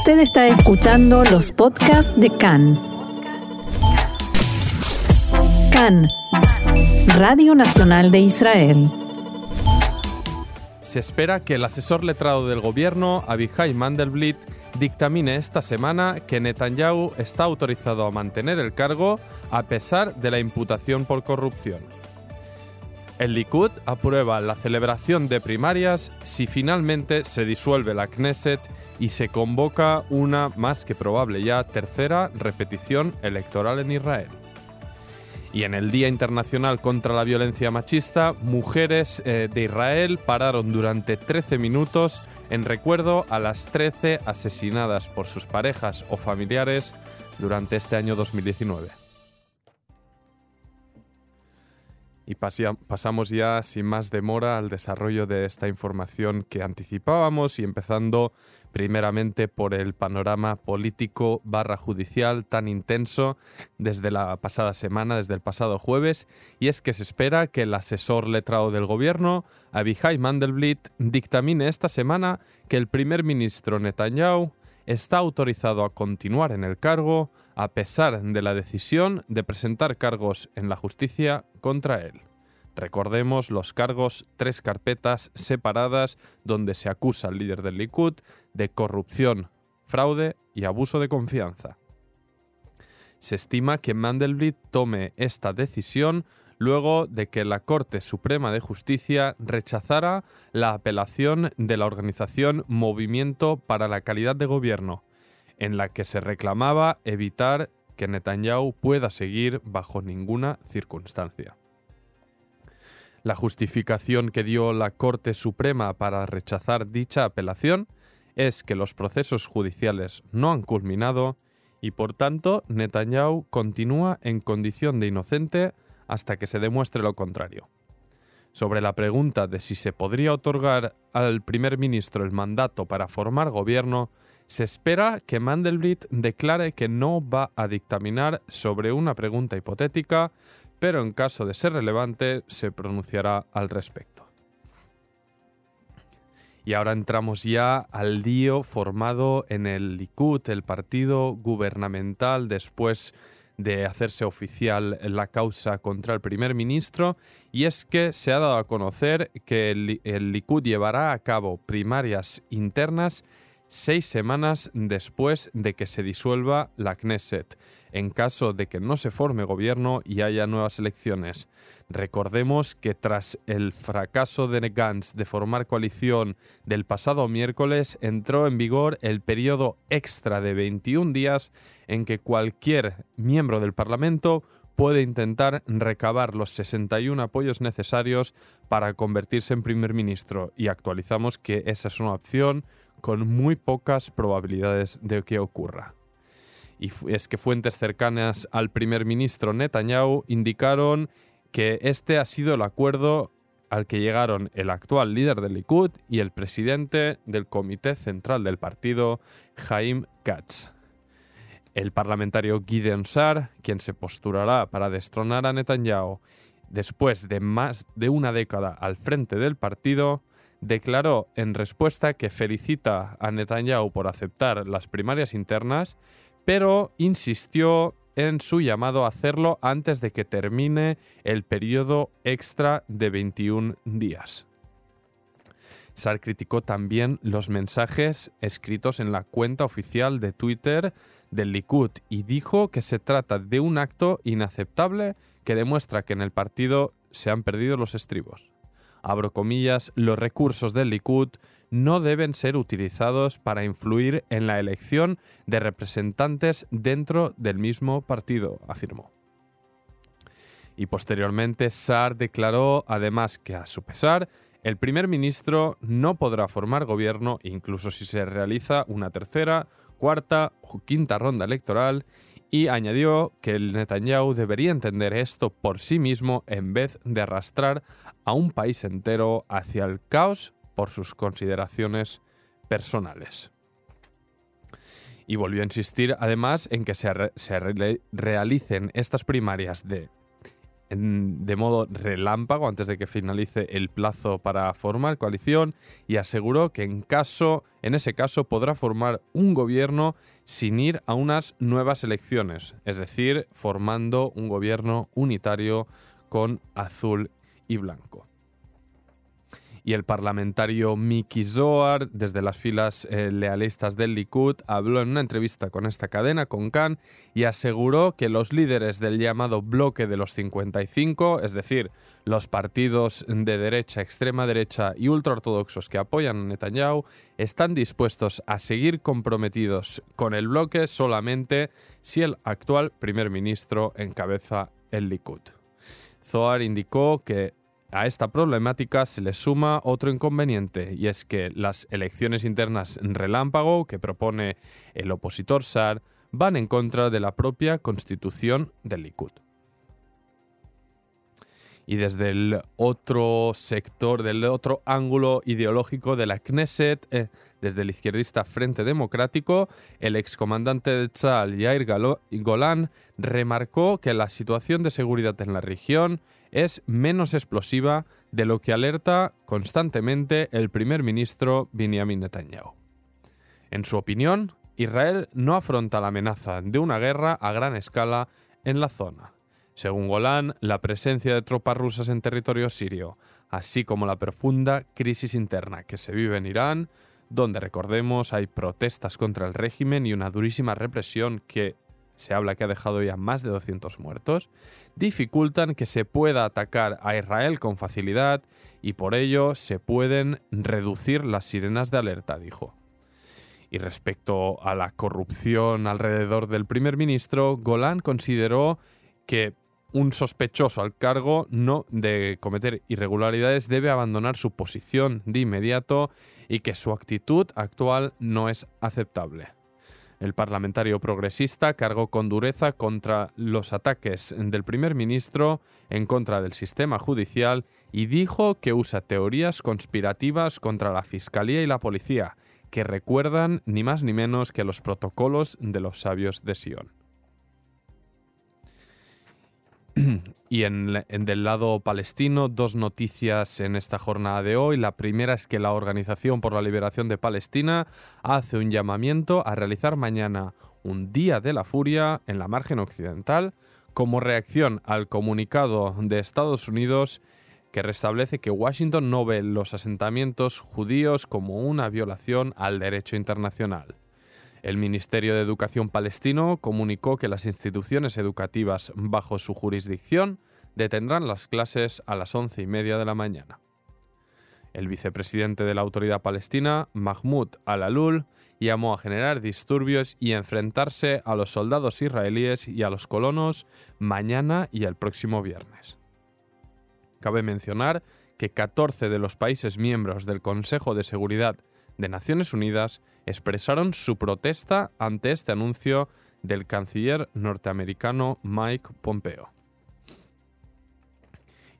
Usted está escuchando los podcasts de CAN. CAN, Radio Nacional de Israel. Se espera que el asesor letrado del gobierno, Abihai Mandelblit, dictamine esta semana que Netanyahu está autorizado a mantener el cargo a pesar de la imputación por corrupción. El Likud aprueba la celebración de primarias si finalmente se disuelve la Knesset y se convoca una más que probable ya tercera repetición electoral en Israel. Y en el Día Internacional contra la Violencia Machista, mujeres eh, de Israel pararon durante 13 minutos en recuerdo a las 13 asesinadas por sus parejas o familiares durante este año 2019. Y pasamos ya sin más demora al desarrollo de esta información que anticipábamos y empezando primeramente por el panorama político barra judicial tan intenso desde la pasada semana, desde el pasado jueves, y es que se espera que el asesor letrado del gobierno, Abihai Mandelblit, dictamine esta semana que el primer ministro Netanyahu está autorizado a continuar en el cargo a pesar de la decisión de presentar cargos en la justicia contra él. Recordemos los cargos, tres carpetas separadas donde se acusa al líder del Likud de corrupción, fraude y abuso de confianza. Se estima que Mandelblit tome esta decisión luego de que la Corte Suprema de Justicia rechazara la apelación de la organización Movimiento para la Calidad de Gobierno, en la que se reclamaba evitar que Netanyahu pueda seguir bajo ninguna circunstancia. La justificación que dio la Corte Suprema para rechazar dicha apelación es que los procesos judiciales no han culminado y por tanto Netanyahu continúa en condición de inocente hasta que se demuestre lo contrario. Sobre la pregunta de si se podría otorgar al primer ministro el mandato para formar gobierno, se espera que Mandelblit declare que no va a dictaminar sobre una pregunta hipotética, pero en caso de ser relevante se pronunciará al respecto. Y ahora entramos ya al lío formado en el Likud, el partido gubernamental, después de hacerse oficial la causa contra el primer ministro y es que se ha dado a conocer que el, Likud llevará a cabo primarias internas seis semanas después de que se disuelva la Knesset en caso de que no se forme gobierno y haya nuevas elecciones. Recordemos que tras el fracaso de Gantz de formar coalición del pasado miércoles, entró en vigor el periodo extra de 21 días en que cualquier miembro del Parlamento puede intentar recabar los 61 apoyos necesarios para convertirse en primer ministro y actualizamos que esa es una opción con muy pocas probabilidades de que ocurra y es que fuentes cercanas al primer ministro Netanyahu indicaron que este ha sido el acuerdo al que llegaron el actual líder del Likud y el presidente del Comité Central del partido, Jaim Katz. El parlamentario Gideon Sar, quien se postulará para destronar a Netanyahu después de más de una década al frente del partido, declaró en respuesta que felicita a Netanyahu por aceptar las primarias internas, pero insistió en su llamado a hacerlo antes de que termine el periodo extra de 21 días. Sar criticó también los mensajes escritos en la cuenta oficial de Twitter del Likud y dijo que se trata de un acto inaceptable que demuestra que en el partido se han perdido los estribos abro comillas, los recursos del Likud no deben ser utilizados para influir en la elección de representantes dentro del mismo partido, afirmó. Y posteriormente, Saar declaró además que a su pesar, el primer ministro no podrá formar gobierno incluso si se realiza una tercera, cuarta o quinta ronda electoral y añadió que el Netanyahu debería entender esto por sí mismo en vez de arrastrar a un país entero hacia el caos por sus consideraciones personales. Y volvió a insistir además en que se, realicen estas primarias de de modo relámpago antes de que finalice el plazo para formar coalición y aseguró que en caso en ese caso podrá formar un gobierno sin ir a unas nuevas elecciones, es decir, formando un gobierno unitario con azul y blanco y el parlamentario Miki Zohar, desde las filas eh, lealistas del Likud, habló en una entrevista con esta cadena, con Khan, y aseguró que los líderes del llamado bloque de los 55, es decir, los partidos de derecha, extrema derecha y ultraortodoxos que apoyan a Netanyahu, están dispuestos a seguir comprometidos con el bloque solamente si el actual primer ministro encabeza el Likud. Zohar indicó que a esta problemática se le suma otro inconveniente, y es que las elecciones internas relámpago que propone el opositor SAR van en contra de la propia constitución del Likud y desde el otro sector, del otro ángulo ideológico de la Knesset, eh, desde el izquierdista Frente Democrático, el excomandante de Tzal, Yair Golan, remarcó que la situación de seguridad en la región es menos explosiva de lo que alerta constantemente el primer ministro Benjamin Netanyahu. En su opinión, Israel no afronta la amenaza de una guerra a gran escala en la zona. Según Golán, la presencia de tropas rusas en territorio sirio, así como la profunda crisis interna que se vive en Irán, donde recordemos hay protestas contra el régimen y una durísima represión que se habla que ha dejado ya más de 200 muertos, dificultan que se pueda atacar a Israel con facilidad y por ello se pueden reducir las sirenas de alerta, dijo. Y respecto a la corrupción alrededor del primer ministro, Golán consideró que un sospechoso al cargo no de cometer irregularidades debe abandonar su posición de inmediato y que su actitud actual no es aceptable. El parlamentario progresista cargó con dureza contra los ataques del primer ministro en contra del sistema judicial y dijo que usa teorías conspirativas contra la fiscalía y la policía, que recuerdan ni más ni menos que los protocolos de los sabios de Sion. Y en, del lado palestino, dos noticias en esta jornada de hoy. La primera es que la Organización por la Liberación de Palestina hace un llamamiento a realizar mañana un Día de la Furia en la margen occidental como reacción al comunicado de Estados Unidos que restablece que Washington no ve los asentamientos judíos como una violación al derecho internacional. El Ministerio de Educación palestino comunicó que las instituciones educativas bajo su jurisdicción detendrán las clases a las once y media de la mañana. El vicepresidente de la autoridad palestina, Mahmoud al-Alul, llamó a generar disturbios y enfrentarse a los soldados israelíes y a los colonos mañana y el próximo viernes. Cabe mencionar que 14 de los países miembros del Consejo de Seguridad de Naciones Unidas expresaron su protesta ante este anuncio del canciller norteamericano Mike Pompeo.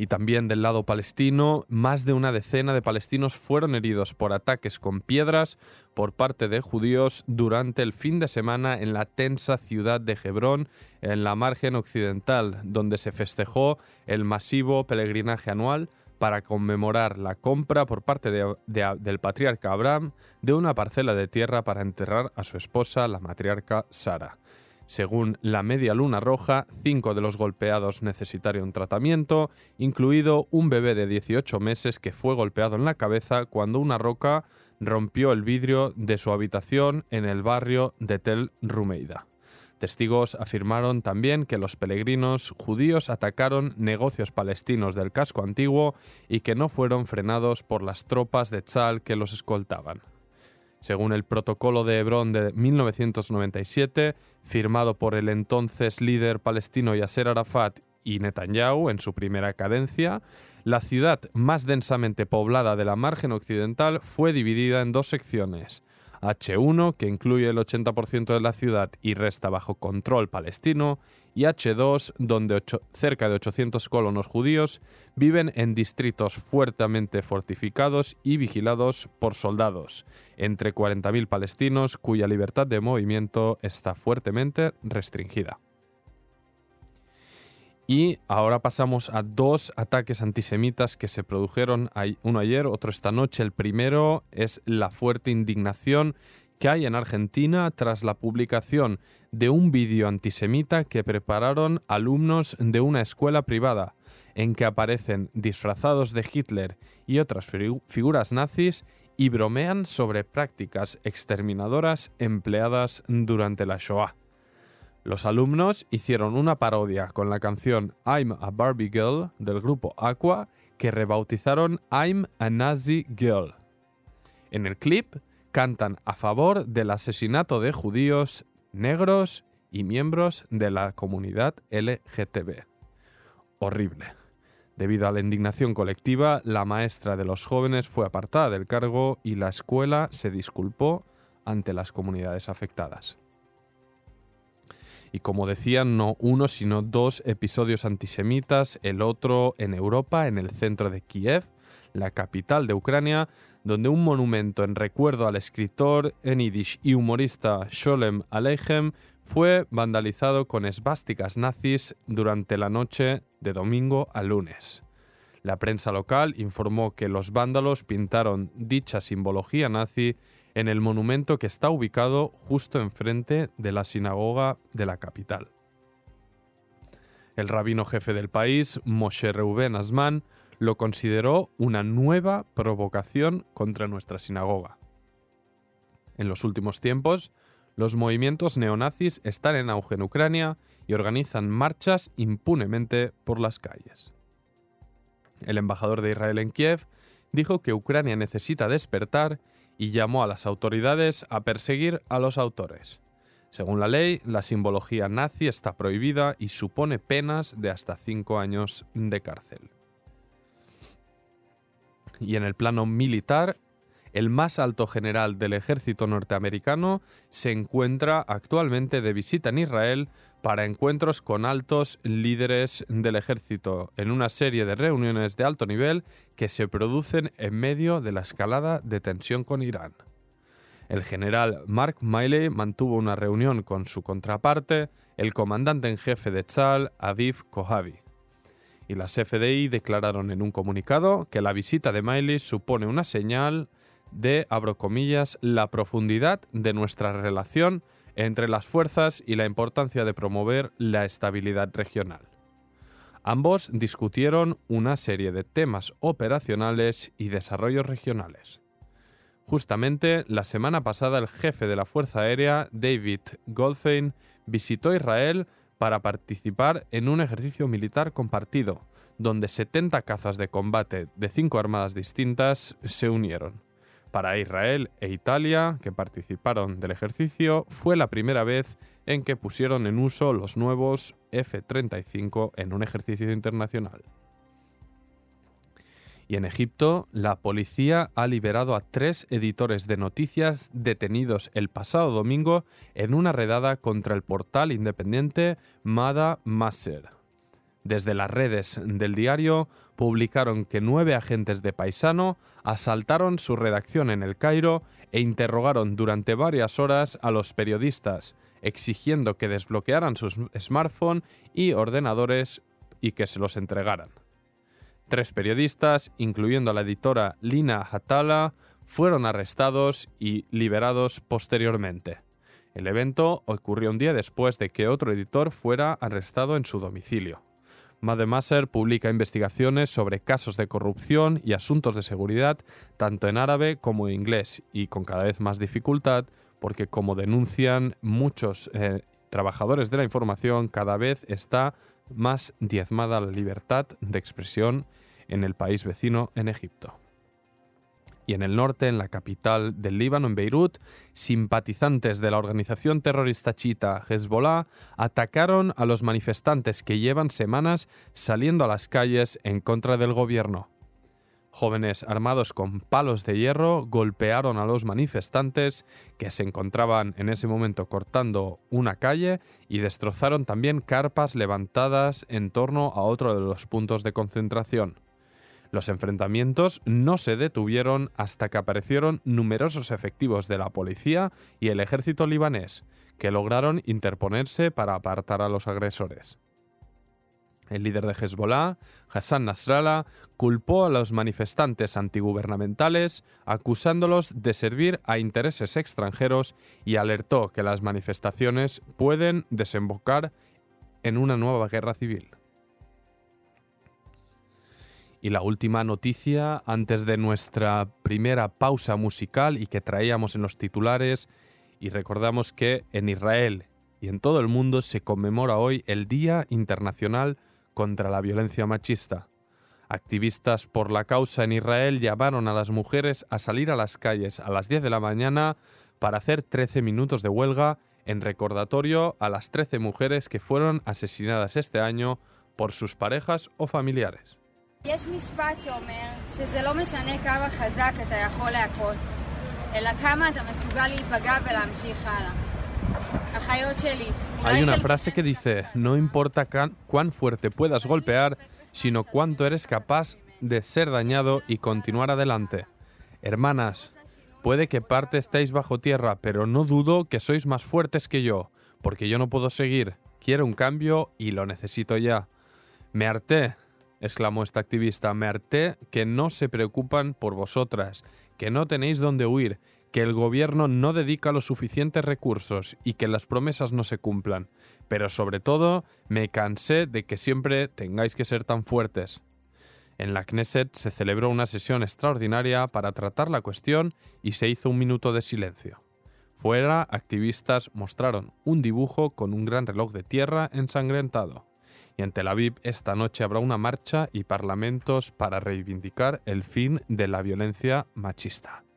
Y también del lado palestino, más de una decena de palestinos fueron heridos por ataques con piedras por parte de judíos durante el fin de semana en la tensa ciudad de Hebrón, en la margen occidental, donde se festejó el masivo peregrinaje anual para conmemorar la compra por parte del patriarca Abraham de una parcela de tierra para enterrar a su esposa, la matriarca Sara. Según la Media Luna Roja, cinco de los golpeados necesitaron tratamiento, incluido un bebé de 18 meses que fue golpeado en la cabeza cuando una roca rompió el vidrio de su habitación en el barrio de Tel Rumeida. Testigos afirmaron también que los peregrinos judíos atacaron negocios palestinos del casco antiguo y que no fueron frenados por las tropas de Tzal que los escoltaban. Según el protocolo de Hebrón de 1997, firmado por el entonces líder palestino Yasser Arafat y Netanyahu en su primera cadencia, la ciudad más densamente poblada de la margen occidental fue dividida en dos secciones, H1, que incluye el 80% de la ciudad y resta bajo control palestino, y H2, donde cerca de 800 colonos judíos viven en distritos fuertemente fortificados y vigilados por soldados, entre 40.000 palestinos cuya libertad de movimiento está fuertemente restringida. Y ahora pasamos a dos ataques antisemitas que se produjeron, uno ayer, otro esta noche. El primero es la fuerte indignación que hay en Argentina tras la publicación de un vídeo antisemita que prepararon alumnos de una escuela privada, en que aparecen disfrazados de Hitler y otras figuras nazis y bromean sobre prácticas exterminadoras empleadas durante la Shoah. Los alumnos hicieron una parodia con la canción I'm a Barbie Girl del grupo Aqua que rebautizaron I'm a Nazi Girl. En el clip cantan a favor del asesinato de judíos, negros y miembros de la comunidad LGTB. Horrible. Debido a la indignación colectiva, la maestra de los jóvenes fue apartada del cargo y la escuela se disculpó ante las comunidades afectadas. Y como decían, no uno, sino dos episodios antisemitas, el otro en Europa, en el centro de Kiev, la capital de Ucrania, donde un monumento en recuerdo al escritor en y humorista Sholem Aleichem fue vandalizado con esvásticas nazis durante la noche de domingo a lunes. La prensa local informó que los vándalos pintaron dicha simbología nazi en el monumento que está ubicado justo enfrente de la sinagoga de la capital. El rabino jefe del país, Moshe Reuben Asman, lo consideró una nueva provocación contra nuestra sinagoga. En los últimos tiempos, los movimientos neonazis están en auge en Ucrania y organizan marchas impunemente por las calles. El embajador de Israel en Kiev dijo que Ucrania necesita despertar y llamó a las autoridades a perseguir a los autores. Según la ley, la simbología nazi está prohibida y supone penas de hasta cinco años de cárcel. Y en el plano militar, el más alto general del ejército norteamericano se encuentra actualmente de visita en Israel para encuentros con altos líderes del ejército en una serie de reuniones de alto nivel que se producen en medio de la escalada de tensión con Irán. El general Mark Miley mantuvo una reunión con su contraparte, el comandante en jefe de Tzal, Aviv Kohavi. Y las FDI declararon en un comunicado que la visita de Miley supone una señal de, abro comillas, la profundidad de nuestra relación entre las fuerzas y la importancia de promover la estabilidad regional. Ambos discutieron una serie de temas operacionales y desarrollos regionales. Justamente la semana pasada el jefe de la Fuerza Aérea, David Goldfein, visitó Israel para participar en un ejercicio militar compartido, donde 70 cazas de combate de cinco armadas distintas se unieron. Para Israel e Italia, que participaron del ejercicio, fue la primera vez en que pusieron en uso los nuevos F-35 en un ejercicio internacional. Y en Egipto, la policía ha liberado a tres editores de noticias detenidos el pasado domingo en una redada contra el portal independiente Mada Maser. Desde las redes del diario publicaron que nueve agentes de Paisano asaltaron su redacción en el Cairo e interrogaron durante varias horas a los periodistas, exigiendo que desbloquearan sus smartphones y ordenadores y que se los entregaran. Tres periodistas, incluyendo a la editora Lina Hatala, fueron arrestados y liberados posteriormente. El evento ocurrió un día después de que otro editor fuera arrestado en su domicilio. Mademasser publica investigaciones sobre casos de corrupción y asuntos de seguridad tanto en árabe como en inglés y con cada vez más dificultad porque como denuncian muchos eh, trabajadores de la información cada vez está más diezmada la libertad de expresión en el país vecino en Egipto y en el norte, en la capital del Líbano, en Beirut, simpatizantes de la organización terrorista chiita Hezbollah atacaron a los manifestantes que llevan semanas saliendo a las calles en contra del gobierno. Jóvenes armados con palos de hierro golpearon a los manifestantes que se encontraban en ese momento cortando una calle y destrozaron también carpas levantadas en torno a otro de los puntos de concentración. Los enfrentamientos no se detuvieron hasta que aparecieron numerosos efectivos de la policía y el ejército libanés, que lograron interponerse para apartar a los agresores. El líder de Hezbollah, Hassan Nasrallah, culpó a los manifestantes antigubernamentales acusándolos de servir a intereses extranjeros y alertó que las manifestaciones pueden desembocar en una nueva guerra civil. Y la última noticia antes de nuestra primera pausa musical y que traíamos en los titulares y recordamos que en Israel y en todo el mundo se conmemora hoy el Día Internacional contra la Violencia Machista. Activistas por la causa en Israel llamaron a las mujeres a salir a las calles a las 10 de la mañana para hacer 13 minutos de huelga en recordatorio a las 13 mujeres que fueron asesinadas este año por sus parejas o familiares. Hay una frase que dice, no importa cuán fuerte puedas golpear, sino cuánto eres capaz de ser dañado y continuar adelante. Hermanas, puede que parte estéis bajo tierra, pero no dudo que sois más fuertes que yo, porque yo no puedo seguir. Quiero un cambio y lo necesito ya. Me harté, exclamó esta activista, me harté que no se preocupan por vosotras, que no tenéis dónde huir, que el gobierno no dedica los suficientes recursos y que las promesas no se cumplan. Pero sobre todo, me cansé de que siempre tengáis que ser tan fuertes. En la Knesset se celebró una sesión extraordinaria para tratar la cuestión y se hizo un minuto de silencio. Fuera, activistas mostraron un dibujo con un gran reloj de tierra ensangrentado. Y en Tel Aviv esta noche habrá una marcha y parlamentos para reivindicar el fin de la violencia machista.